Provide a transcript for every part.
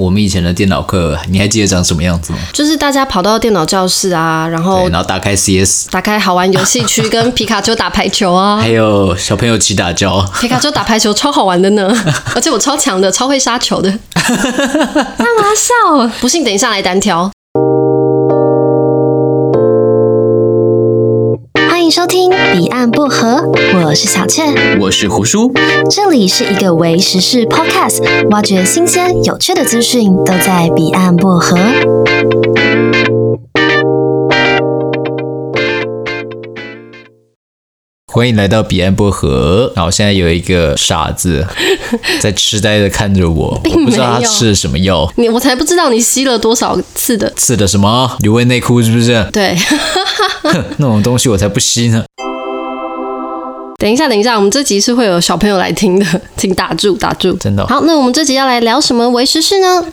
我们以前的电脑课，你还记得长什么样子吗？就是大家跑到电脑教室啊，然后然后打开 CS，打开好玩游戏区，跟皮卡丘打排球啊，还有小朋友起打跤。皮卡丘打排球超好玩的呢，而且我超强的，超会杀球的。干嘛笑？不信等一下来单挑。收听彼岸薄荷，我是小雀，我是胡叔，这里是一个为时事 Podcast，挖掘新鲜有趣的资讯，都在彼岸薄荷。欢迎来到彼岸薄荷。然后现在有一个傻子在痴呆的看着我，我不知道他吃了什么药。你我才不知道你吸了多少次的次的什么原味内裤是不是？对。那种东西我才不吸呢！等一下，等一下，我们这集是会有小朋友来听的，请打住，打住，真的。好，那我们这集要来聊什么为时事呢？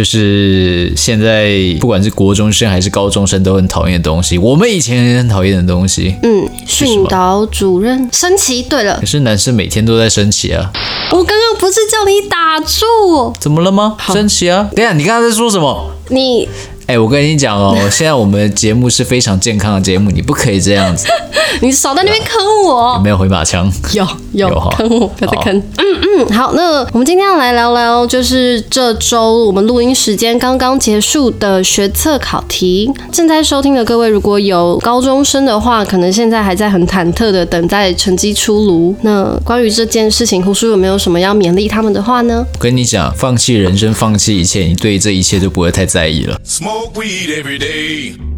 就是现在，不管是国中生还是高中生，都很讨厌的东西。我们以前也很讨厌的东西，嗯，训导主任升旗。对了，可是男生每天都在升旗啊。我刚刚不是叫你打住？怎么了吗？升旗啊！等下，你刚刚在说什么？你。哎、欸，我跟你讲哦，现在我们的节目是非常健康的节目，你不可以这样子。你少在那边坑我。有没有回马枪？有有，有坑我，不要再坑。嗯嗯，好，那我们今天要来聊聊，就是这周我们录音时间刚刚结束的学测考题。正在收听的各位，如果有高中生的话，可能现在还在很忐忑的等待成绩出炉。那关于这件事情，胡叔有没有什么要勉励他们的话呢？我跟你讲，放弃人生，放弃一切，你对这一切就不会太在意了。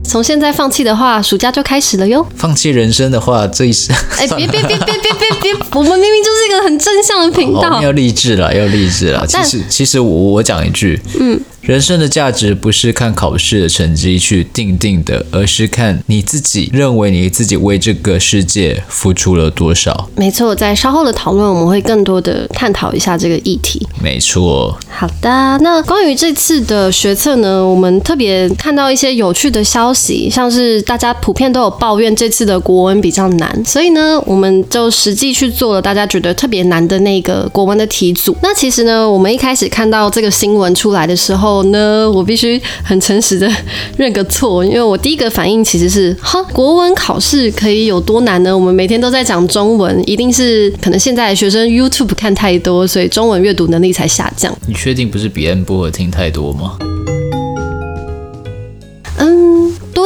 从现在放弃的话，暑假就开始了哟。放弃人生的话，这一生哎，别别别别别别别！我们明明就是一个很正向的频道，要励志了，要励志了。其实其实我我讲一句，嗯。人生的价值不是看考试的成绩去定定的，而是看你自己认为你自己为这个世界付出了多少。没错，在稍后的讨论，我们会更多的探讨一下这个议题。没错。好的，那关于这次的学测呢，我们特别看到一些有趣的消息，像是大家普遍都有抱怨这次的国文比较难，所以呢，我们就实际去做了大家觉得特别难的那个国文的题组。那其实呢，我们一开始看到这个新闻出来的时候，呢，我必须很诚实的认个错，因为我第一个反应其实是，哈，国文考试可以有多难呢？我们每天都在讲中文，一定是可能现在学生 YouTube 看太多，所以中文阅读能力才下降。你确定不是彼岸薄荷听太多吗？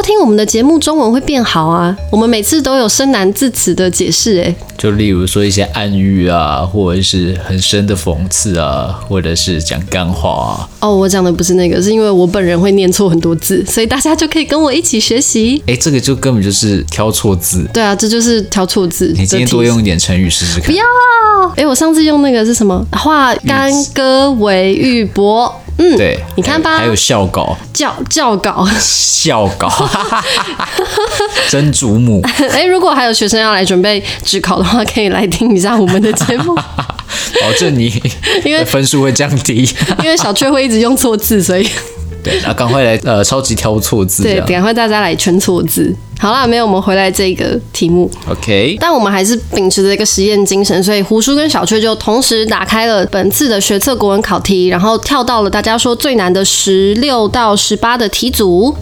听我们的节目，中文会变好啊。我们每次都有深难字词的解释，哎。就例如说一些暗喻啊，或者是很深的讽刺啊，或者是讲干话啊。哦，我讲的不是那个，是因为我本人会念错很多字，所以大家就可以跟我一起学习。哎，这个就根本就是挑错字。对啊，这就是挑错字。你今天多用一点成语试试看。不要！哎，我上次用那个是什么？化干戈为玉帛。嗯，对，你看吧。还有校稿。教教稿。校稿。真祖母。哎，如果还有学生要来准备职考的话，可以来听一下我们的节目，保证你因为分数会降低，因为小雀会一直用错字，所以对，那赶快来呃超级挑错字，对，赶快大家来圈错字。好啦，没有，我们回来这个题目，OK，但我们还是秉持着一个实验精神，所以胡叔跟小雀就同时打开了本次的学测国文考题，然后跳到了大家说最难的十六到十八的题组。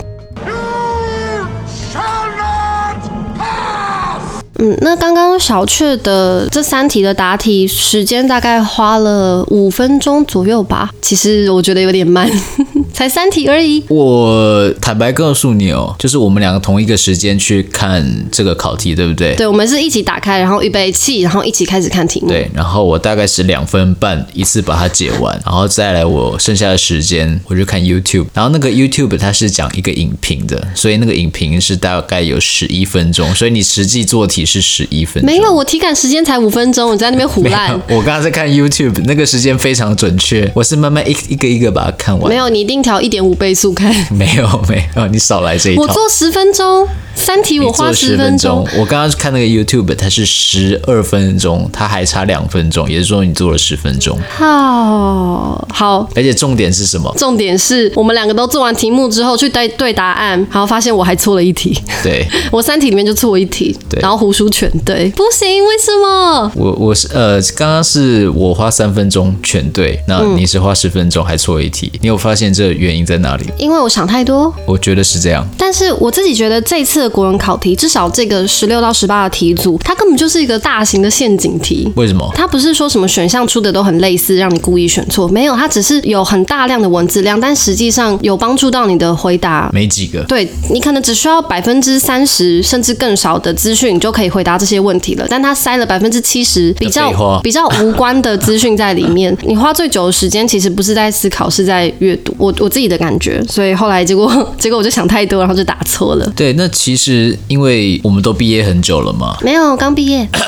嗯，那刚刚小雀的这三题的答题时间大概花了五分钟左右吧。其实我觉得有点慢，才三题而已。我坦白告诉你哦，就是我们两个同一个时间去看这个考题，对不对？对，我们是一起打开，然后预备器，然后一起开始看题目。对，然后我大概是两分半一次把它解完，然后再来我剩下的时间我就看 YouTube，然后那个 YouTube 它是讲一个影评的，所以那个影评是大概有十一分钟，所以你实际做题。是十一分钟，没有，我体感时间才五分钟，你在那边胡 烂。我刚刚在看 YouTube，那个时间非常准确，我是慢慢一一个一个把它看完。没有，你一定调一点五倍速看。没有，没有，你少来这一套。我做十分钟，三题我花十分钟。我刚刚看那个 YouTube，它是十二分钟，它还差两分钟，也就是说你做了十分钟。好，好，而且重点是什么？重点是我们两个都做完题目之后去对对答案，然后发现我还错了一题。对，我三题里面就错了一题。对，然后胡。书全对，不行，为什么？我我是呃，刚刚是我花三分钟全对，那你是花十分钟还错一题，嗯，你有发现这原因在哪里？因为我想太多，我觉得是这样。但是我自己觉得这次的国文考题，至少这个十六到十八的题组，它根本就是一个大型的陷阱题。为什么？它不是说什么选项出的都很类似，让你故意选错，没有，它只是有很大量的文字量，但实际上有帮助到你的回答没几个。对，你可能只需要百分之三十甚至更少的资讯，你就可以回答这些问题了。但他塞了百分之七十比较 比较无关的资讯在里面，你花最久的时间其实不是在思考，是在阅读。我我自己的感觉，所以后来结果 结果我就想太多，然后就打错了。对，那其实因为我们都毕业很久了嘛，没有，刚毕业。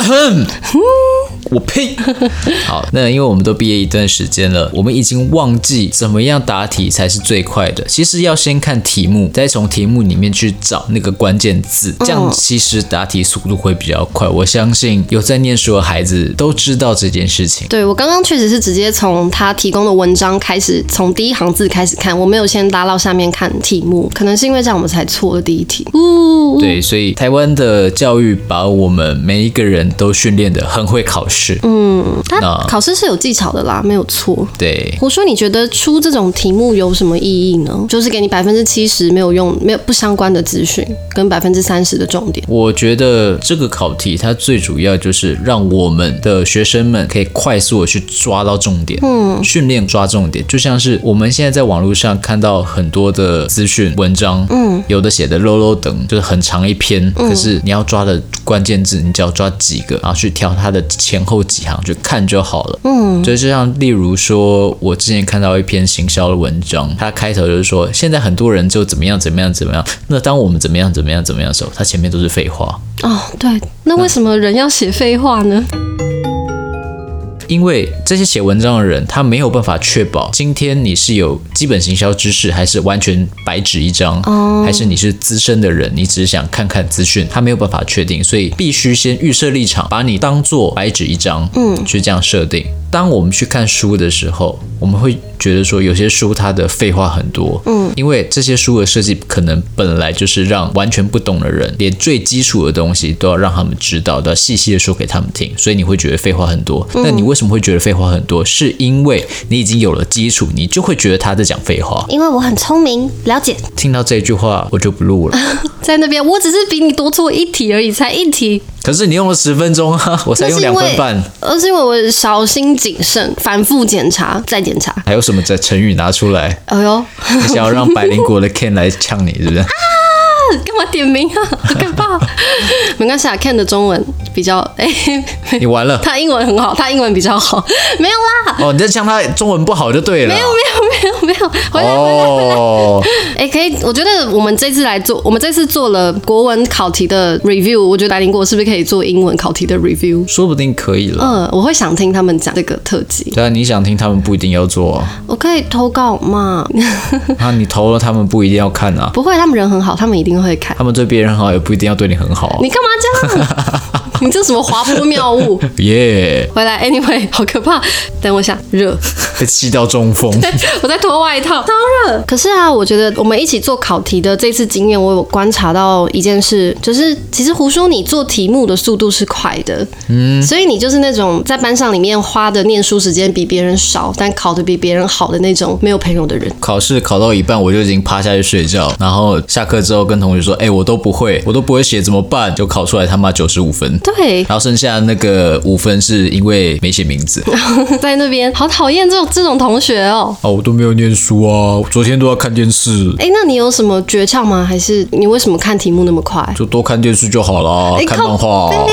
我呸！好，那因为我们都毕业一段时间了，我们已经忘记怎么样答题才是最快的。其实要先看题目，再从题目里面去找那个关键字，这样其实答题速度会比较快。我相信有在念书的孩子都知道这件事情。对，我刚刚确实是直接从他提供的文章开始，从第一行字开始看，我没有先拉到下面看题目，可能是因为这样我们才错了第一题。呜，对，所以台湾的教育把我们每一个人都训练的很会考试。嗯，他考试是有技巧的啦，没有错。对，我说你觉得出这种题目有什么意义呢？就是给你百分之七十没有用、没有不相关的资讯，跟百分之三十的重点。我觉得这个考题它最主要就是让我们的学生们可以快速的去抓到重点，嗯，训练抓重点，就像是我们现在在网络上看到很多的资讯文章，嗯，有的写的 low low 等，就是很长一篇，可是你要抓的关键字，你只要抓几个，然后去挑它的前。后几行就看就好了。嗯，所以就像例如说，我之前看到一篇行销的文章，它开头就是说，现在很多人就怎么样怎么样怎么样。那当我们怎么样怎么样怎么样的时候，它前面都是废话。哦，对，那为什么人要写废话呢？因为这些写文章的人，他没有办法确保今天你是有基本行销知识，还是完全白纸一张，还是你是资深的人，你只是想看看资讯，他没有办法确定，所以必须先预设立场，把你当做白纸一张，嗯，去这样设定。当我们去看书的时候，我们会觉得说有些书它的废话很多，嗯，因为这些书的设计可能本来就是让完全不懂的人，连最基础的东西都要让他们知道，都要细细的说给他们听，所以你会觉得废话很多。那你为什么会觉得废话很多？是因为你已经有了基础，你就会觉得他在讲废话。因为我很聪明，了解。听到这句话，我就不录了。在那边，我只是比你多做一题而已，才一题。可是你用了十分钟啊，我才用两分半。而是因为我小心谨慎，反复检查再检查。还有什么在成语拿出来？哎呦，你想要让百灵果的 Ken 来呛你，是不是？啊！干嘛点名啊？好可怕！没关系啊，Ken 的中文比较 哎，你完了。他英文很好，他英文比较好。没有啦。哦，你在讲他中文不好就对了。没有没有没有没有，回来回来哦。哎，可以，我觉得我们这次来做，我们这次做了国文考题的 review，我觉得百灵果是不是可以做英文考题的 review？说不定可以了。嗯，我会想听他们讲这个特辑。对啊，你想听他们不一定要做。啊我可以投稿嘛？啊，你投了他们不一定要看啊。不会，他们人很好，他们一定会看。他们对别人好，也不一定要对你很好。你干嘛这样？你这什么滑坡妙物？耶！Yeah. 回来，anyway，好可怕。等我一下，热，被气到中风。我在脱外套，超热。可是啊，我觉得我们一起做考题的这次经验，我有观察到一件事，就是其实胡叔你做题目的速度是快的，嗯，所以你就是那种在班上里面花的念书时间比别人少，但考的比别人好的那种没有朋友的人。考试考到一半，我就已经趴下去睡觉，然后下课之后跟同学说：“哎、欸，我都不会，我都不会写，怎么办？”就考出来他妈九十五分。对，然后剩下那个五分是因为没写名字，在那边好讨厌这种这种同学哦。哦，我都没有念书啊，昨天都要看电视。哎，那你有什么诀窍吗？还是你为什么看题目那么快？就多看电视就好了，看漫画。没有，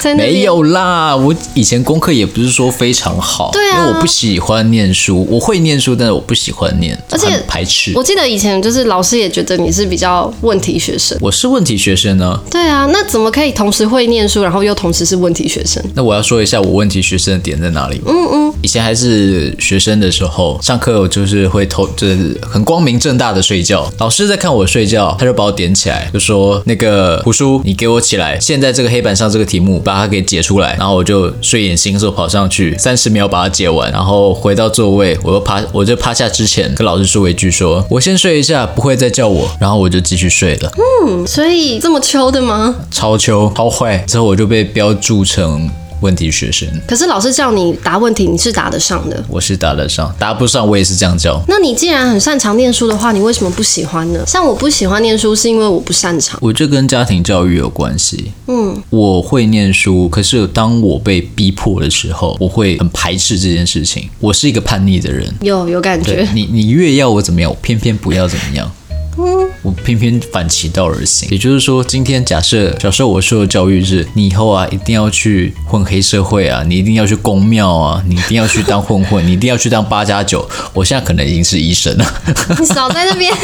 在那边。没有啦，我以前功课也不是说非常好，对啊，因为我不喜欢念书，我会念书，但是我不喜欢念，而且排斥。我记得以前就是老师也觉得你是比较问题学生，我是问题学生呢。对啊，那怎么可以同时会念书，然后又同时是问题学生？那我要说一下我问题学生的点在哪里。嗯嗯，以前还是学生的时候，上课我就是会偷，就是很光明正大的睡觉。老师在看我睡觉，他就把我点起来，就说：“那个胡叔，你给我起来！现在这个黑板上这个题题目，把它给解出来，然后我就睡眼惺忪跑上去，三十秒把它解完，然后回到座位，我又趴，我就趴下之前跟老师说一句说，我先睡一下，不会再叫我，然后我就继续睡了。嗯，所以这么秋的吗？超秋，超坏。之后我就被标注成。问题学生，可是老师叫你答问题，你是答得上的。我是答得上，答不上我也是这样教。那你既然很擅长念书的话，你为什么不喜欢呢？像我不喜欢念书，是因为我不擅长。我这跟家庭教育有关系。嗯，我会念书，可是当我被逼迫的时候，我会很排斥这件事情。我是一个叛逆的人，有有感觉。你你越要我怎么样，我偏偏不要怎么样。嗯，我偏偏反其道而行。也就是说，今天假设小时候我受的教育是，你以后啊一定要去混黑社会啊，你一定要去宫庙啊，你一定要去当混混，你一定要去当八加九。我现在可能已经是医生了。你少在那边。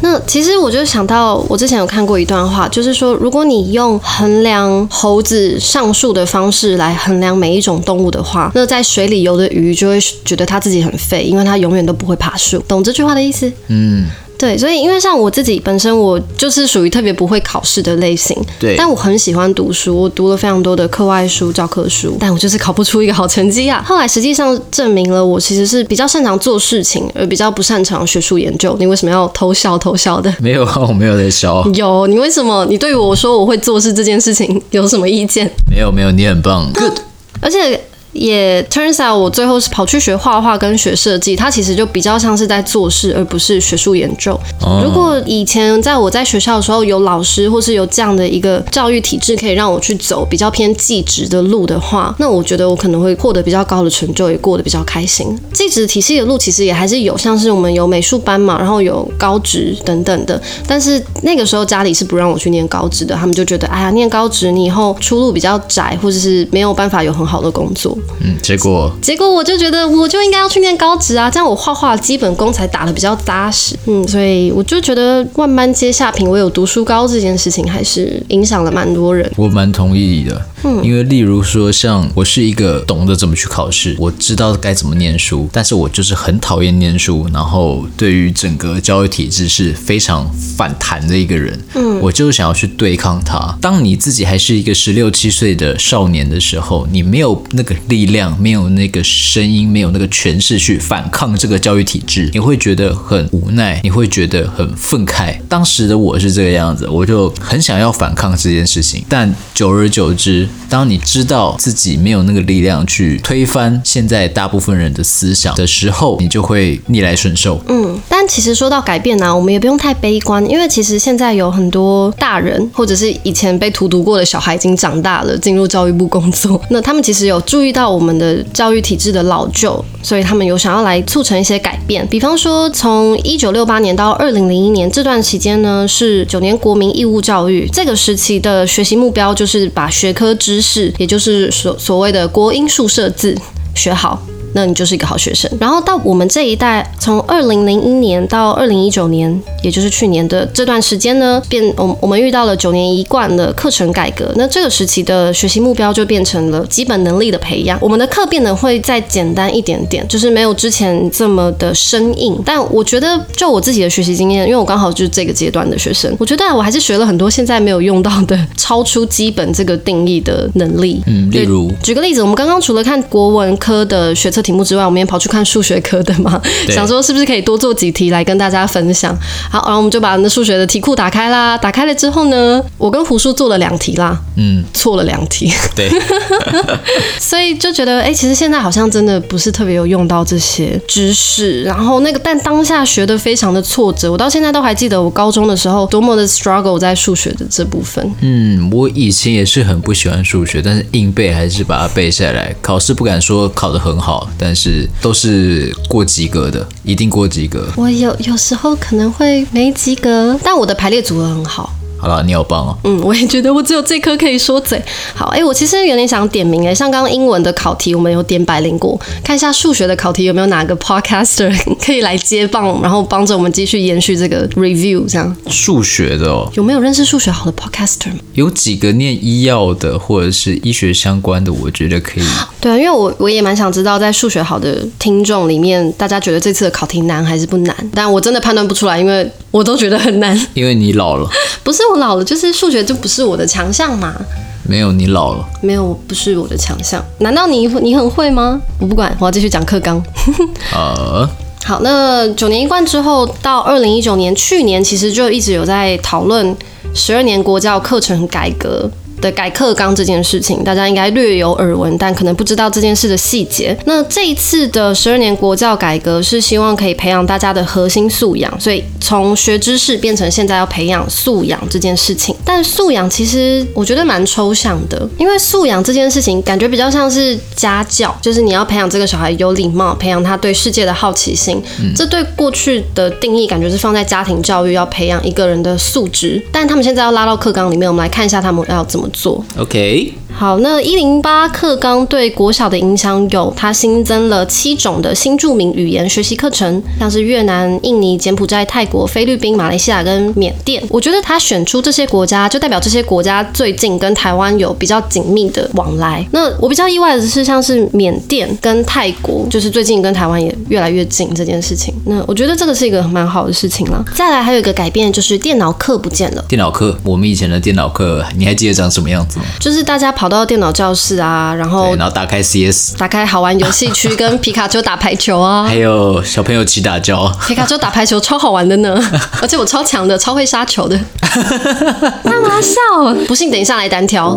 那其实我就想到，我之前有看过一段话，就是说，如果你用衡量猴子上树的方式来衡量每一种动物的话，那在水里游的鱼就会觉得它自己很废，因为它永远都不会爬树。懂这句话的意思？嗯。对，所以因为像我自己本身，我就是属于特别不会考试的类型。对。但我很喜欢读书，我读了非常多的课外书、教科书，但我就是考不出一个好成绩啊。后来实际上证明了，我其实是比较擅长做事情，而比较不擅长学术研究。你为什么要偷笑偷笑的？没有啊，我没有在笑。有，你为什么？你对于我说我会做事这件事情有什么意见？没有，没有，你很棒。Good。而且。也 turns out 我最后是跑去学画画跟学设计，它其实就比较像是在做事，而不是学术研究。Oh. 如果以前在我在学校的时候有老师或是有这样的一个教育体制可以让我去走比较偏技职的路的话，那我觉得我可能会获得比较高的成就，也过得比较开心。技职体系的路其实也还是有，像是我们有美术班嘛，然后有高职等等的。但是那个时候家里是不让我去念高职的，他们就觉得哎呀，念高职你以后出路比较窄，或者是没有办法有很好的工作。嗯，结果结果我就觉得我就应该要去念高职啊，这样我画画基本功才打得比较扎实。嗯，所以我就觉得万般皆下品，唯有读书高这件事情还是影响了蛮多人。我蛮同意的，嗯，因为例如说像我是一个懂得怎么去考试，我知道该怎么念书，但是我就是很讨厌念书，然后对于整个教育体制是非常反弹的一个人。嗯，我就是想要去对抗它。当你自己还是一个十六七岁的少年的时候，你没有那个力。力量没有那个声音，没有那个权势去反抗这个教育体制，你会觉得很无奈，你会觉得很愤慨。当时的我是这个样子，我就很想要反抗这件事情。但久而久之，当你知道自己没有那个力量去推翻现在大部分人的思想的时候，你就会逆来顺受。嗯，但其实说到改变呢、我们也不用太悲观，因为其实现在有很多大人或者是以前被荼毒过的小孩已经长大了，进入教育部工作，那他们其实有注意到。我们的教育体制的老旧，所以他们有想要来促成一些改变。比方说，从一九六八年到二零零一年这段期间呢，是九年国民义务教育。这个时期的学习目标就是把学科知识，也就是所所谓的国音数设置学好。那你就是一个好学生。然后到我们这一代，从二零零一年到二零一九年，也就是去年的这段时间呢，变我我们遇到了九年一贯的课程改革。那这个时期的学习目标就变成了基本能力的培养。我们的课变得会再简单一点点，就是没有之前这么的生硬。但我觉得，就我自己的学习经验，因为我刚好就是这个阶段的学生，我觉得我还是学了很多现在没有用到的，超出基本这个定义的能力。嗯，例如举个例子，我们刚刚除了看国文科的学测题目之外，我们也跑去看数学科的嘛，想说是不是可以多做几题来跟大家分享。好，然后我们就把那数学的题库打开啦。打开了之后呢，我跟胡叔做了两题啦，嗯，错了两题。对，所以就觉得，哎、欸，其实现在好像真的不是特别有用到这些知识。然后那个，但当下学的非常的挫折，我到现在都还记得我高中的时候多么的 struggle 在数学的这部分。嗯，我以前也是很不喜欢数学，但是硬背还是把它背下来。考试不敢说考得很好，但是。都是过及格的，一定过及格。我有有时候可能会没及格，但我的排列组合很好。好了，你好棒哦。嗯，我也觉得我只有这科可以说嘴。好，哎、欸，我其实有点想点名哎，像刚刚英文的考题，我们有点百灵果，看一下数学的考题有没有哪个 podcaster 可以来接棒，然后帮着我们继续延续这个 review 这样。数学的哦，有没有认识数学好的 podcaster？有几个念医药的或者是医学相关的，我觉得可以。对啊，因为我我也蛮想知道，在数学好的听众里面，大家觉得这次的考题难还是不难？但我真的判断不出来，因为我都觉得很难。因为你老了。不是我老了，就是数学就不是我的强项嘛。没有，你老了。没有，不是我的强项。难道你你很会吗？我不管，我要继续讲课纲。呃，好，那九年一贯之后，到二零一九年，去年其实就一直有在讨论十二年国教课程改革。的改课纲这件事情，大家应该略有耳闻，但可能不知道这件事的细节。那这一次的十二年国教改革是希望可以培养大家的核心素养，所以从学知识变成现在要培养素养这件事情。但素养其实我觉得蛮抽象的，因为素养这件事情感觉比较像是家教，就是你要培养这个小孩有礼貌，培养他对世界的好奇心。嗯，这对过去的定义感觉是放在家庭教育，要培养一个人的素质。但他们现在要拉到课纲里面，我们来看一下他们要怎么做，OK。好，那一零八课纲对国小的影响有，它新增了七种的新著名语言学习课程，像是越南、印尼、柬埔寨、泰国、菲律宾、马来西亚跟缅甸。我觉得它选出这些国家，就代表这些国家最近跟台湾有比较紧密的往来。那我比较意外的是，像是缅甸跟泰国，就是最近跟台湾也越来越近这件事情。那我觉得这个是一个蛮好的事情啦。再来还有一个改变，就是电脑课不见了。电脑课，我们以前的电脑课，你还记得长什么样子吗？就是大家跑。跑到电脑教室啊，然后然后打开 CS，打开好玩游戏区，跟 皮卡丘打排球啊，还有小朋友起打交，皮卡丘打排球超好玩的呢，而且我超强的，超会杀球的，干嘛笑？不信等一下来单挑。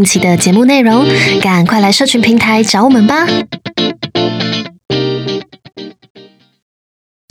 期的节目内容，赶快来社群平台找我们吧！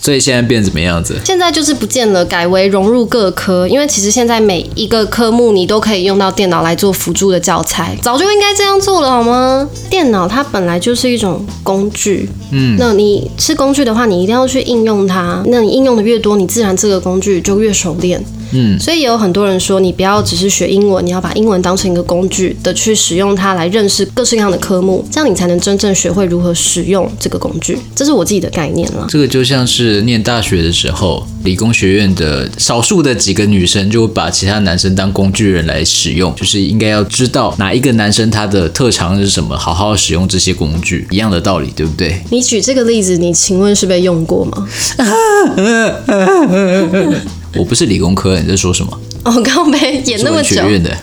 所以现在变怎么样子？现在就是不见了，改为融入各科。因为其实现在每一个科目你都可以用到电脑来做辅助的教材，早就应该这样做了，好吗？电脑它本来就是一种工具，嗯，那你是工具的话，你一定要去应用它。那你应用的越多，你自然这个工具就越熟练。嗯，所以也有很多人说，你不要只是学英文，你要把英文当成一个工具的去使用它来认识各式各样的科目，这样你才能真正学会如何使用这个工具。这是我自己的概念了。这个就像是念大学的时候，理工学院的少数的几个女生就会把其他男生当工具人来使用，就是应该要知道哪一个男生他的特长是什么，好好使用这些工具，一样的道理，对不对？你举这个例子，你请问是被用过吗？我不是理工科，你在说什么？哦，刚刚没演那么久，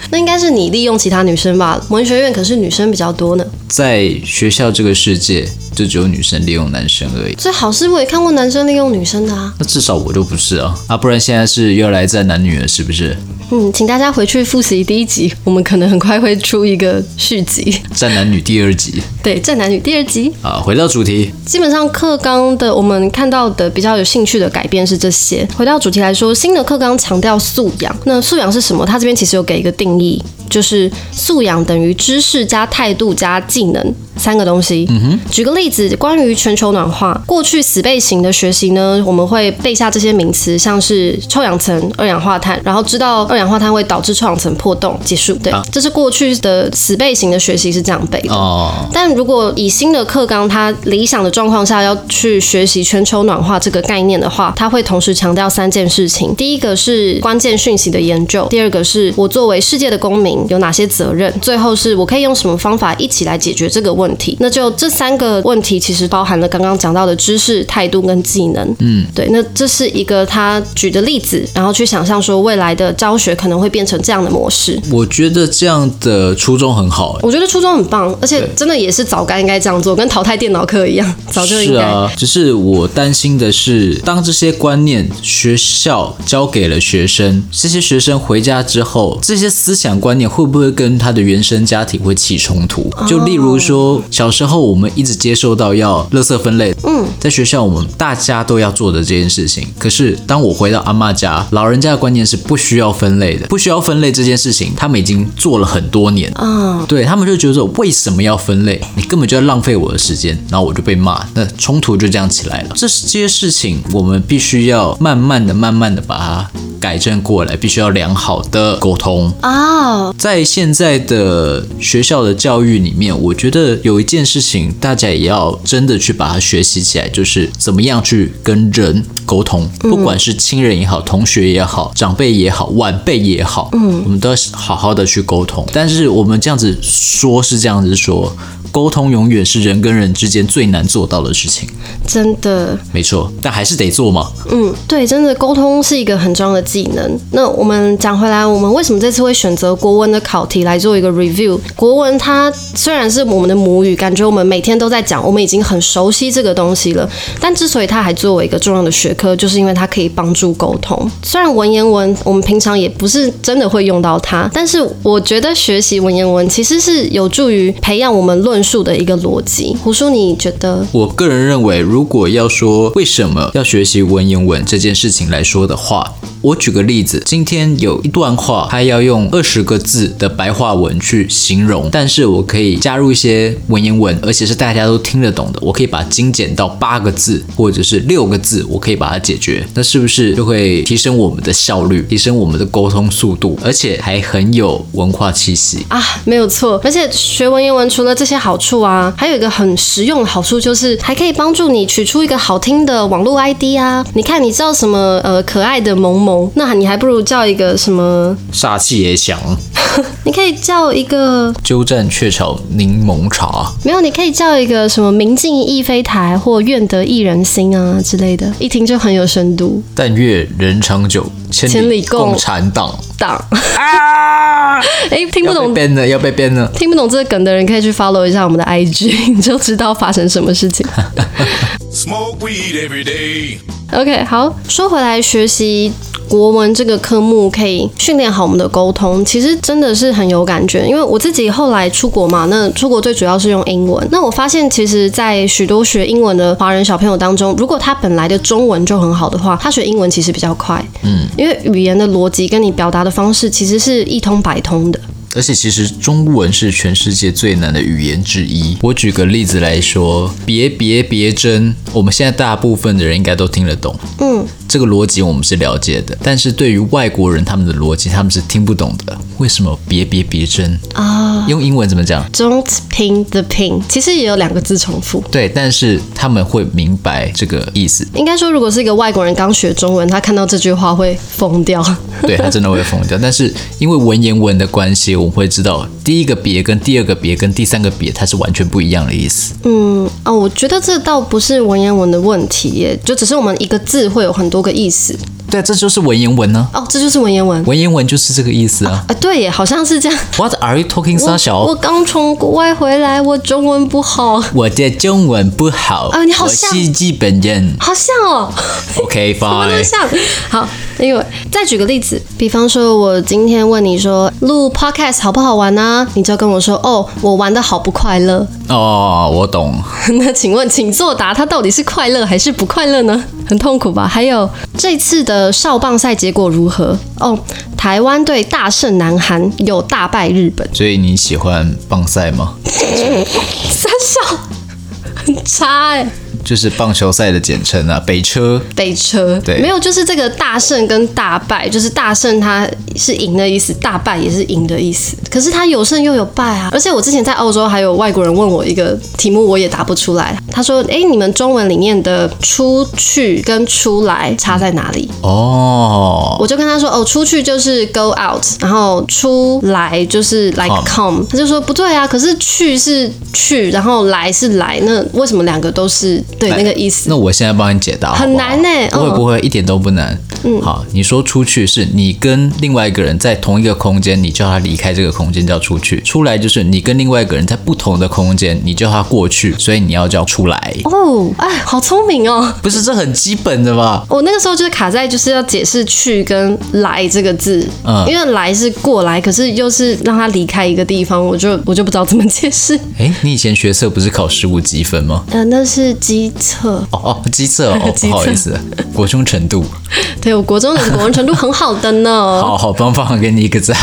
那应该是你利用其他女生吧？文学院可是女生比较多呢。在学校这个世界，就只有女生利用男生而已。所以好是我也看过男生利用女生的啊。那至少我就不是啊，啊，不然现在是又来在男女了，是不是？嗯，请大家回去复习第一集，我们可能很快会出一个续集，《战男女》第二集。对，《战男女》第二集。啊，回到主题，基本上课纲的我们看到的比较有兴趣的改变是这些。回到主题来说，新的课纲强调素养。那素养是什么？它这边其实有给一个定义，就是素养等于知识加态度加技能。三个东西。嗯哼。举个例子，关于全球暖化，过去死背型的学习呢，我们会背下这些名词，像是臭氧层、二氧化碳，然后知道二氧化碳会导致臭氧层破洞，结束。对，这是过去的死背型的学习是这样背的。哦。但如果以新的课纲，它理想的状况下要去学习全球暖化这个概念的话，它会同时强调三件事情：第一个是关键讯息的研究；第二个是我作为世界的公民有哪些责任；最后是我可以用什么方法一起来解决这个问题。那就这三个问题其实包含了刚刚讲到的知识、态度跟技能。嗯，对，那这是一个他举的例子，然后去想象说未来的教学可能会变成这样的模式。我觉得这样的初衷很好，我觉得初衷很棒，而且真的也是早该应该这样做，跟淘汰电脑课一样，早就应该。是啊，只是我担心的是，当这些观念学校教给了学生，这些学生回家之后，这些思想观念念会不会跟他的原生家庭会起冲突？就例如说，小时候我们一直接受到要垃圾分类，嗯，在学校我们大家都要做的这件事情。可是当我回到阿妈家，老人家的观念是不需要分类的，不需要分类这件事情，他们已经做了很多年，嗯，对，他们就觉得说，为什么要分类？你根本就要浪费我的时间，然后我就被骂，那冲突就这样起来了。这些事情我们必须要慢慢的、慢慢的把它改正过来，必须要良好的沟通啊。在现在的学校的教育里面，我觉得有一件事情大家也要真的去把它学习起来，就是怎么样去跟人沟通，不管是亲人也好、同学也好、长辈也好、晚辈也好，嗯，我们都要好好的去沟通。但是我们这样子说，是这样子说。沟通永远是人跟人之间最难做到的事情，真的，没错，但还是得做嘛。嗯，对，真的沟通是一个很重要的技能。那我们讲回来，我们为什么这次会选择国文的考题来做一个 review？国文它虽然是我们的母语，感觉我们每天都在讲，我们已经很熟悉这个东西了。但之所以它还作为一个重要的学科，就是因为它可以帮助沟通。虽然文言文我们平常也不是真的会用到它，但是我觉得学习文言文其实是有助于培养我们论述的一个逻辑，胡叔，你觉得？我个人认为，如果要说为什么要学习文言文这件事情来说的话，我举个例子，今天有一段话，它要用二十个字的白话文去形容，但是我可以加入一些文言文，而且是大家都听得懂的，我可以把精简到八个字或者是六个字，我可以把它解决，那是不是就会提升我们的效率，提升我们的沟通速度，而且还很有文化气息啊？没有错，而且学文言文除了这些好处啊，还有一个很实用的好处就是还可以帮助你取出一个好听的网络 ID 啊。你看，你知道什么呃可爱的萌萌？那你还不如叫一个什么煞气也响？你可以叫一个鸠占鹊巢柠檬茶。没有，你可以叫一个什么明镜亦非台或愿得一人心啊之类的，一听就很有深度。但愿人长久，千里共产党。党啊！哎，听不懂编的要被编了。听不懂这个梗的人可以去 follow 一下我们的 IG，你就知道发生什么事情。Smoke weed every day. OK，好，说回来，学习国文这个科目可以训练好我们的沟通，其实真的是很有感觉。因为我自己后来出国嘛，那出国最主要是用英文。那我发现，其实，在许多学英文的华人小朋友当中，如果他本来的中文就很好的话，他学英文其实比较快。嗯，因为语言的逻辑跟你表达的方式其实是一通百通的。而且其实中文是全世界最难的语言之一。我举个例子来说，别别别针，我们现在大部分的人应该都听得懂。嗯。这个逻辑我们是了解的，但是对于外国人他们的逻辑他们是听不懂的。为什么别别别针啊？用英文怎么讲？Don't pin the pin。其实也有两个字重复。对，但是他们会明白这个意思。应该说，如果是一个外国人刚学中文，他看到这句话会疯掉。对，他真的会疯掉。但是因为文言文的关系，我们会知道第一个别跟第二个别跟第三个别，它是完全不一样的意思。嗯哦，我觉得这倒不是文言文的问题耶，就只是我们一个字会有很多。个意思，对，这就是文言文呢。哦，这就是文言文，文言文就是这个意思啊。啊，对耶，好像是这样。What are you talking, 三小？我刚从国外回来，我中文不好。我的中文不好啊，你好像，我是日本人，好像哦。OK，fine，像。好，因为再举个例子，比方说，我今天问你说录 podcast 好不好玩呢？啊？你就跟我说，哦，我玩的好不快乐。哦，我懂。那请问，请作答，它到底是快乐还是不快乐呢？很痛苦吧？还有这次的少棒赛结果如何？哦，台湾队大胜南韩，有大败日本。所以你喜欢棒赛吗？三少很差哎。就是棒球赛的简称啊，北车。北车，对，没有，就是这个大胜跟大败，就是大胜它是赢的意思，大败也是赢的意思。可是它有胜又有败啊。而且我之前在澳洲还有外国人问我一个题目，我也答不出来。他说：“哎，你们中文里面的出去跟出来差在哪里？”哦，我就跟他说：“哦，出去就是 go out，然后出来就是 like come。”他就说：“不对啊，可是去是去，然后来是来，那为什么两个都是？”对那个意思，那我现在帮你解答好不好，很难呢。不会不会，一点都不难。嗯，好，你说出去是你跟另外一个人在同一个空间，你叫他离开这个空间叫出去；出来就是你跟另外一个人在不同的空间，你叫他过去，所以你要叫出来。哦，哎，好聪明哦！不是，这很基本的吗？我那个时候就是卡在就是要解释去跟来这个字，嗯，因为来是过来，可是又是让他离开一个地方，我就我就不知道怎么解释。哎，你以前学测不是考十五积分吗？呃，那是机测。哦哦，机测哦，不好意思，国中程度。对，我国中的国文程度很好的呢。好好棒棒，给你一个赞。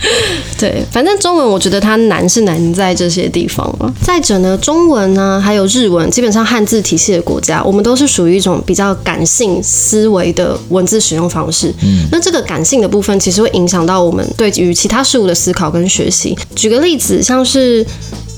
对，反正中文我觉得它难是难在这些地方了。再者呢，中文呢还有日文，基本上汉字体系的国家，我们都是属于一种比较感性思维的文字使用方式。嗯，那这个感性的部分，其实会影响到我们对于其他事物的思考跟学习。举个例子，像是。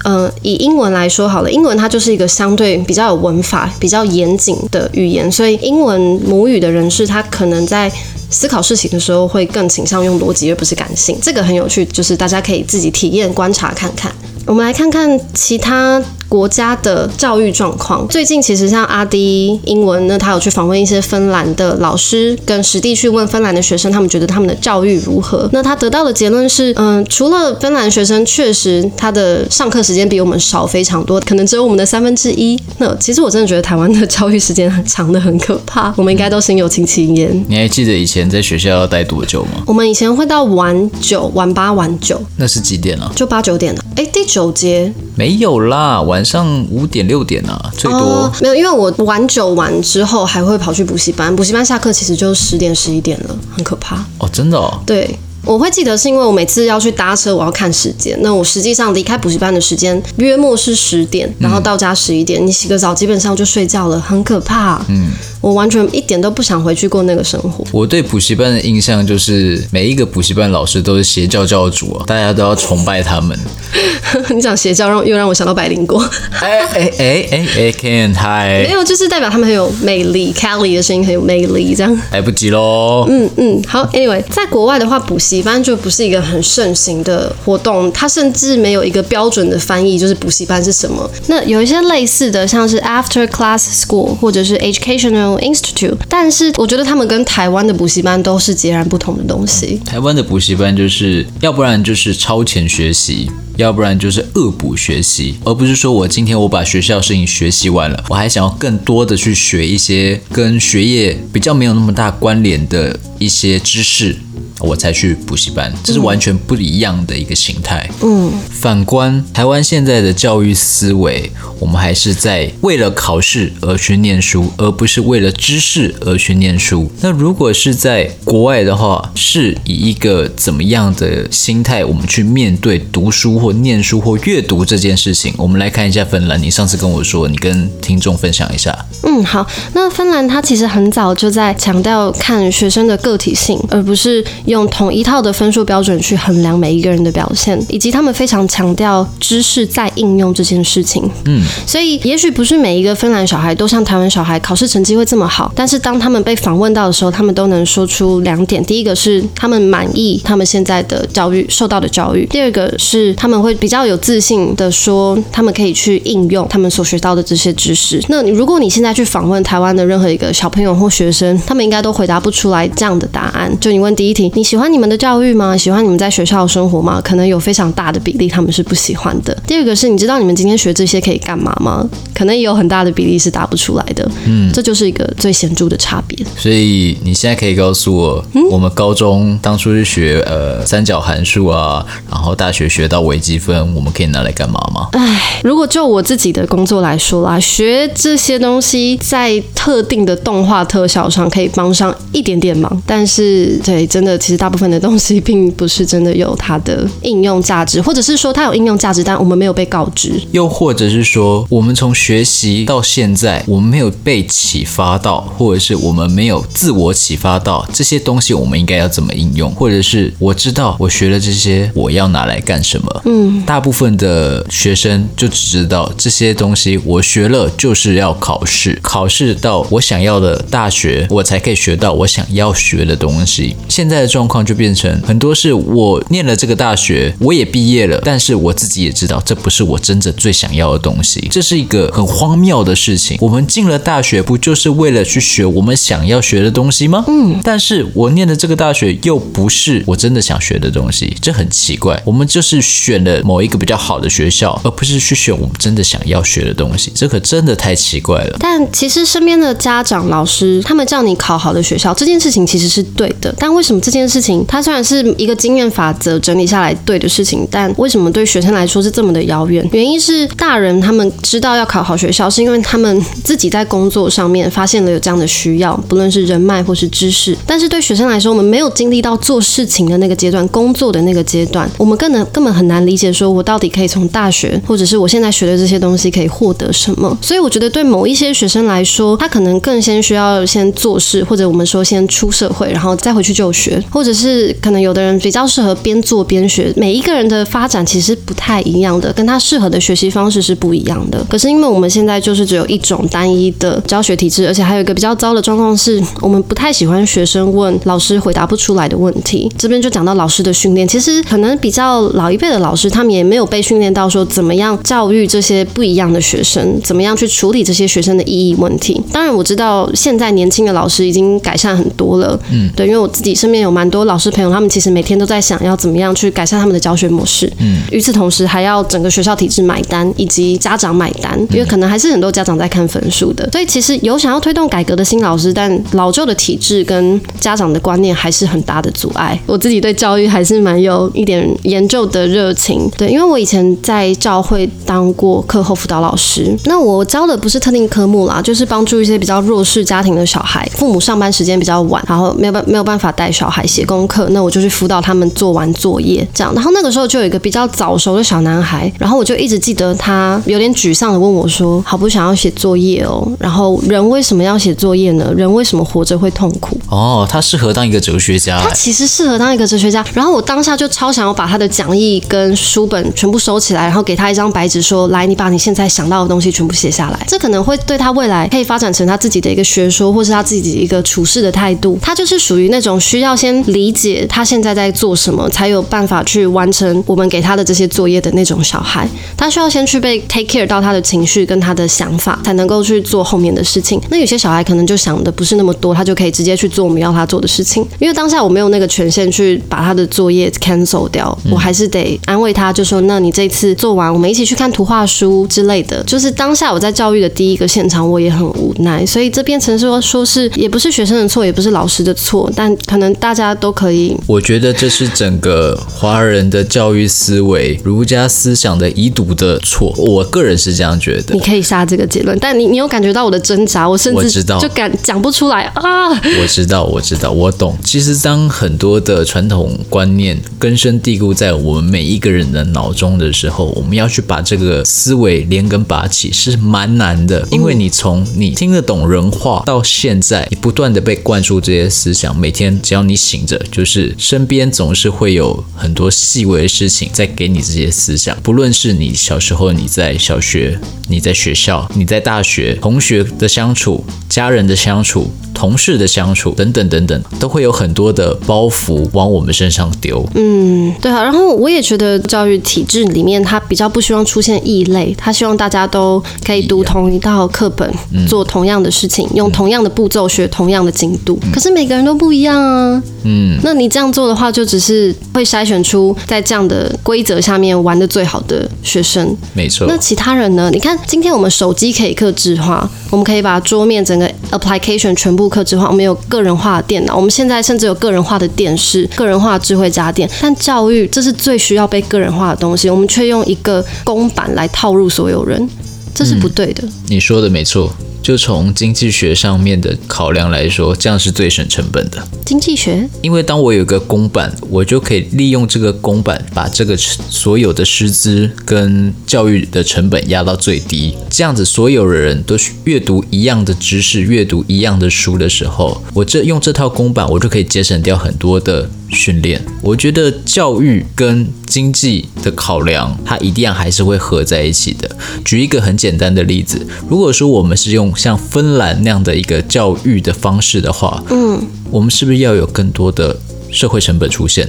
嗯、以英文来说好了，英文它就是一个相对比较有文法、比较严谨的语言，所以英文母语的人士，他可能在思考事情的时候会更倾向用逻辑，而不是感性。这个很有趣，就是大家可以自己体验、观察看看。我们来看看其他。国家的教育状况，最近其实像阿迪英文呢，他有去访问一些芬兰的老师，跟实地去问芬兰的学生，他们觉得他们的教育如何？那他得到的结论是，嗯、呃，除了芬兰学生确实他的上课时间比我们少非常多，可能只有我们的三分之一。那其实我真的觉得台湾的教育时间很长的很可怕，我们应该都心有戚戚焉。你还记得以前在学校要待多久吗？我们以前会到晚九、晚八、晚九。那是几点啊？就八九点了。哎，第九节没有啦，晚上五点六点啊，最多、哦、没有，因为我玩久完之后还会跑去补习班，补习班下课其实就十点十一点了，很可怕哦，真的哦，对。我会记得是因为我每次要去搭车，我要看时间。那我实际上离开补习班的时间约莫是十点，然后到家十一点。你洗个澡，基本上就睡觉了，很可怕。嗯，我完全一点都不想回去过那个生活。我对补习班的印象就是每一个补习班老师都是邪教教主啊，大家都要崇拜他们。你讲邪教，让又让我想到百灵果。哎哎哎哎哎，Ken Hi。没有，就是代表他们很有魅力，Kelly 的声音很有魅力，这样。来不及喽。嗯嗯，好。Anyway，在国外的话，补习。补习班就不是一个很盛行的活动，它甚至没有一个标准的翻译，就是补习班是什么。那有一些类似的，像是 After Class School 或者是 Educational Institute，但是我觉得他们跟台湾的补习班都是截然不同的东西。台湾的补习班就是要不然就是超前学习，要不然就是恶补学习，而不是说我今天我把学校事情学习完了，我还想要更多的去学一些跟学业比较没有那么大关联的一些知识。我才去补习班，这是完全不一样的一个形态。嗯，反观台湾现在的教育思维，我们还是在为了考试而去念书，而不是为了知识而去念书。那如果是在国外的话，是以一个怎么样的心态，我们去面对读书或念书或阅读这件事情？我们来看一下芬兰。你上次跟我说，你跟听众分享一下。嗯，好。那芬兰它其实很早就在强调看学生的个体性，而不是。用同一套的分数标准去衡量每一个人的表现，以及他们非常强调知识在应用这件事情。嗯，所以也许不是每一个芬兰小孩都像台湾小孩考试成绩会这么好，但是当他们被访问到的时候，他们都能说出两点：第一个是他们满意他们现在的教育受到的教育；第二个是他们会比较有自信的说他们可以去应用他们所学到的这些知识。那如果你现在去访问台湾的任何一个小朋友或学生，他们应该都回答不出来这样的答案。就你问第一题。你喜欢你们的教育吗？喜欢你们在学校的生活吗？可能有非常大的比例他们是不喜欢的。第二个是，你知道你们今天学这些可以干嘛吗？可能也有很大的比例是答不出来的。嗯，这就是一个最显著的差别。所以你现在可以告诉我，嗯、我们高中当初是学呃三角函数啊，然后大学学到微积分，我们可以拿来干嘛吗？唉，如果就我自己的工作来说啦，学这些东西在特定的动画特效上可以帮上一点点忙，但是对，真的。其实大部分的东西并不是真的有它的应用价值，或者是说它有应用价值，但我们没有被告知。又或者是说，我们从学习到现在，我们没有被启发到，或者是我们没有自我启发到这些东西，我们应该要怎么应用？或者是我知道我学了这些，我要拿来干什么？嗯，大部分的学生就只知道这些东西，我学了就是要考试，考试到我想要的大学，我才可以学到我想要学的东西。现在的状况就变成很多是我念了这个大学，我也毕业了，但是我自己也知道这不是我真正最想要的东西，这是一个很荒谬的事情。我们进了大学，不就是为了去学我们想要学的东西吗？嗯，但是我念的这个大学又不是我真的想学的东西，这很奇怪。我们就是选了某一个比较好的学校，而不是去选我们真的想要学的东西，这可真的太奇怪了。但其实身边的家长、老师，他们叫你考好的学校，这件事情其实是对的。但为什么这件事情，它虽然是一个经验法则整理下来对的事情，但为什么对学生来说是这么的遥远？原因是大人他们知道要考好学校，是因为他们自己在工作上面发发现了有这样的需要，不论是人脉或是知识。但是对学生来说，我们没有经历到做事情的那个阶段，工作的那个阶段，我们根本根本很难理解，说我到底可以从大学，或者是我现在学的这些东西可以获得什么。所以我觉得对某一些学生来说，他可能更先需要先做事，或者我们说先出社会，然后再回去就学，或者是可能有的人比较适合边做边学。每一个人的发展其实不太一样的，跟他适合的学习方式是不一样的。可是因为我们现在就是只有一种单一的教学体制，且还有一个比较糟的状况是，我们不太喜欢学生问老师回答不出来的问题。这边就讲到老师的训练，其实可能比较老一辈的老师，他们也没有被训练到说怎么样教育这些不一样的学生，怎么样去处理这些学生的意义问题。当然我知道现在年轻的老师已经改善很多了，嗯，对，因为我自己身边有蛮多老师朋友，他们其实每天都在想要怎么样去改善他们的教学模式，嗯，与此同时还要整个学校体制买单，以及家长买单，因为可能还是很多家长在看分数的，所以其实有想要推动改革的新老师，但老旧的体制跟家长的观念还是很大的阻碍。我自己对教育还是蛮有一点研究的热情，对，因为我以前在教会当过课后辅导老师，那我教的不是特定科目啦，就是帮助一些比较弱势家庭的小孩，父母上班时间比较晚，然后没有办没有办法带小孩写功课，那我就去辅导他们做完作业，这样。然后那个时候就有一个比较早熟的小男孩，然后我就一直记得他有点沮丧的问我说：“好不想要写作业哦？然后人为什么要写作业呢？人为什么活着会痛苦？”哦，他适合当一个哲学家。他其实适合当一个哲学家。然后我当下就超想要把他的讲义跟书本全部收起来，然后给他一张白纸，说：“来，你把你现在想到的东西全部写下来。”这可能会对他未来可以发展成他自己的一个学说，或是他自己的一个处事的态度。他就是属于那种需要先理解他现在在做什么，才有办法去完成我们给他的这些作业的那种小孩。他需要先去被 take care 到他的情绪跟他的想法，才能够去做后面的事情。那有些小孩可能就想的不是那么多，他就可以直接去做我们要他做的事情。因为当下我没有那个权限去把他的作业 cancel 掉，我还是得安慰他，就说：“那你这次做完，我们一起去看图画书之类的。”就是当下我在教育的第一个现场，我也很无奈，所以这变成说说是也不是学生的错，也不是老师的错，但可能大家都可以。我觉得这是整个华人的教育思维、儒家思想的遗毒的错。我个人是这样觉得。你可以下这个结论，但你你有感觉到我的挣扎，我甚至就敢讲不出来啊！我知道，我知道，我懂。其实当很多的传统观念根深蒂固在我们每一个人的脑中的时候，我们要去把这个思维连根拔起是蛮难的，因为你从你听得懂人话到现在，你不断的被灌输这些思想，每天只要你醒着，就是身边总是会有很多细微的事情在给你这些思想，不论是你小时候你在小学，你在学校，你在大学，同学的相处，家人的相处。同事的相处等等等等，都会有很多的包袱往我们身上丢。嗯，对啊。然后我也觉得教育体制里面，他比较不希望出现异类，他希望大家都可以读同一套课本，做同样的事情，用同样的步骤学同样的进度。可是每个人都不一样啊。嗯，那你这样做的话，就只是会筛选出在这样的规则下面玩的最好的学生。没错。那其他人呢？你看，今天我们手机可以克制化，我们可以把桌面整个 application 全部。客制化，我们有个人化的电脑，我们现在甚至有个人化的电视、个人化的智慧家电。但教育，这是最需要被个人化的东西，我们却用一个公版来套入所有人，这是不对的。嗯，你说的没错。就从经济学上面的考量来说，这样是最省成本的。经济学，因为当我有个公版，我就可以利用这个公版，把这个所有的师资跟教育的成本压到最低。这样子，所有的人都阅读一样的知识，阅读一样的书的时候，我这用这套公版，我就可以节省掉很多的训练。我觉得教育跟经济的考量，它一定还是会合在一起的。举一个很简单的例子，如果说我们是用像芬兰那样的一个教育的方式的话，嗯，我们是不是要有更多的社会成本出现。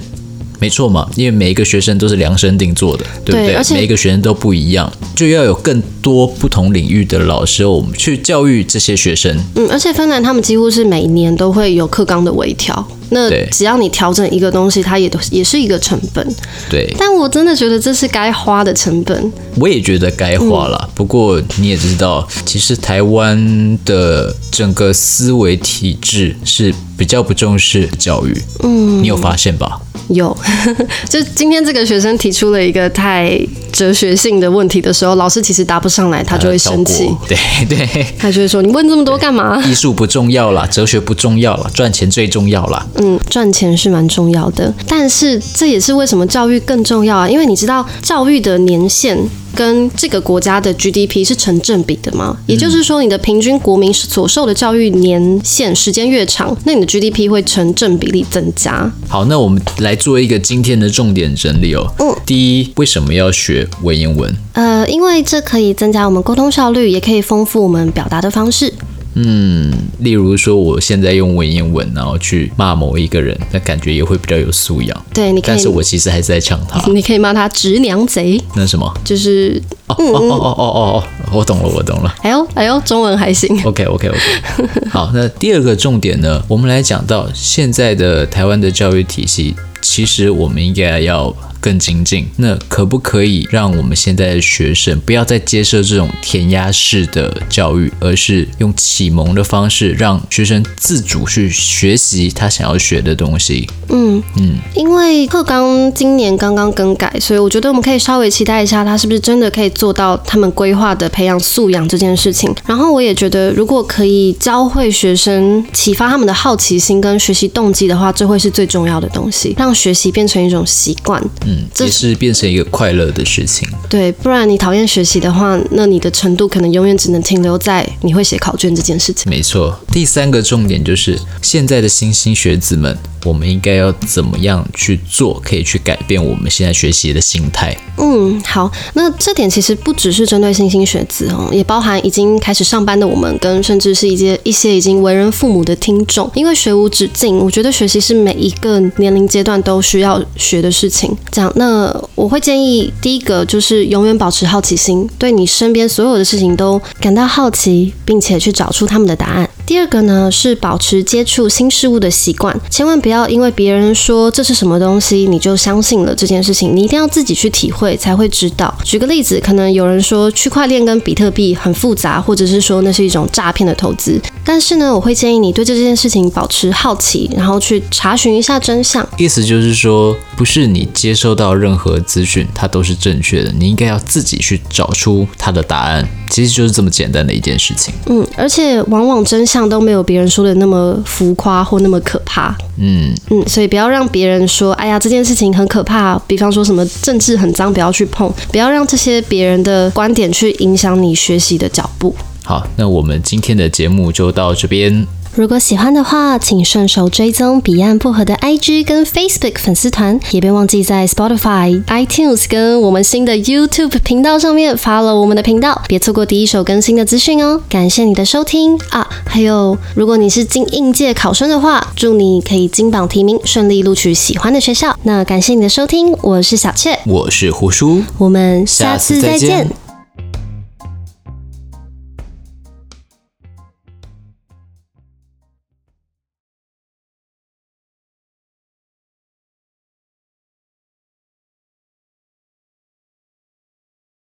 没错嘛，因为每一个学生都是量身定做的，对不对？每一个学生都不一样，就要有更多不同领域的老师，我们去教育这些学生。嗯，而且芬兰他们几乎是每年都会有课纲的微调，那只要你调整一个东西，它也都也是一个成本。对，但我真的觉得这是该花的成本。我也觉得该花了，嗯、不过你也知道，其实台湾的整个思维体制是比较不重视教育。嗯，你有发现吧？有，就今天这个学生提出了一个太哲学性的问题的时候，老师其实答不上来，他就会生气。对对，他就会说：“你问这么多干嘛？”艺术不重要啦，哲学不重要啦，赚钱最重要啦。嗯，赚钱是蛮重要的，但是这也是为什么教育更重要啊？因为你知道教育的年限。跟这个国家的 GDP 是成正比的吗？也就是说，你的平均国民所受的教育年限时间越长，那你的 GDP 会成正比例增加。好，那我们来做一个今天的重点整理哦。嗯，第一，为什么要学文言文？呃，因为这可以增加我们沟通效率，也可以丰富我们表达的方式。嗯，例如说，我现在用文言文，然后去骂某一个人，那感觉也会比较有素养。对，你可以，但是我其实还是在呛他。你可以骂他直娘贼。那什么？就是哦哦哦哦哦哦，我懂了，我懂了。哎呦哎呦，中文还行。OK OK OK。好，那第二个重点呢，我们来讲到现在的台湾的教育体系，其实我们应该要。更精进，那可不可以让我们现在的学生不要再接受这种填鸭式的教育，而是用启蒙的方式，让学生自主去学习他想要学的东西？嗯嗯，因为课纲今年刚刚更改，所以我觉得我们可以稍微期待一下，他是不是真的可以做到他们规划的培养素养这件事情。然后我也觉得，如果可以教会学生启发他们的好奇心跟学习动机的话，这会是最重要的东西，让学习变成一种习惯。嗯。这是变成一个快乐的事情。对，不然你讨厌学习的话，那你的程度可能永远只能停留在你会写考卷这件事情。没错。第三个重点就是现在的新兴学子们。我们应该要怎么样去做，可以去改变我们现在学习的心态？嗯，好，那这点其实不只是针对新兴学子哦，也包含已经开始上班的我们，跟甚至是一些一些已经为人父母的听众。因为学无止境，我觉得学习是每一个年龄阶段都需要学的事情。这样，那我会建议第一个就是永远保持好奇心，对你身边所有的事情都感到好奇，并且去找出他们的答案。第二个呢是保持接触新事物的习惯，千万不要因为别人说这是什么东西，你就相信了这件事情。你一定要自己去体会才会知道。举个例子，可能有人说区块链跟比特币很复杂，或者是说那是一种诈骗的投资。但是呢，我会建议你对这件事情保持好奇，然后去查询一下真相。意思就是说，不是你接收到任何资讯，它都是正确的，你应该要自己去找出它的答案。其实就是这么简单的一件事情。嗯，而且往往真相都没有别人说的那么浮夸或那么可怕。嗯嗯，所以不要让别人说，哎呀，这件事情很可怕。比方说什么政治很脏，不要去碰。不要让这些别人的观点去影响你学习的脚步。好，那我们今天的节目就到这边。如果喜欢的话，请顺手追踪彼岸薄荷的 IG 跟 Facebook 粉丝团，也别忘记在 Spotify、iTunes 跟我们新的 YouTube 频道上面 follow 我们的频道，别错过第一手更新的资讯哦。感谢你的收听啊！还有，如果你是进应届考生的话，祝你可以金榜题名，顺利录取喜欢的学校。那感谢你的收听，我是小雀，我是胡叔，我们下次再见。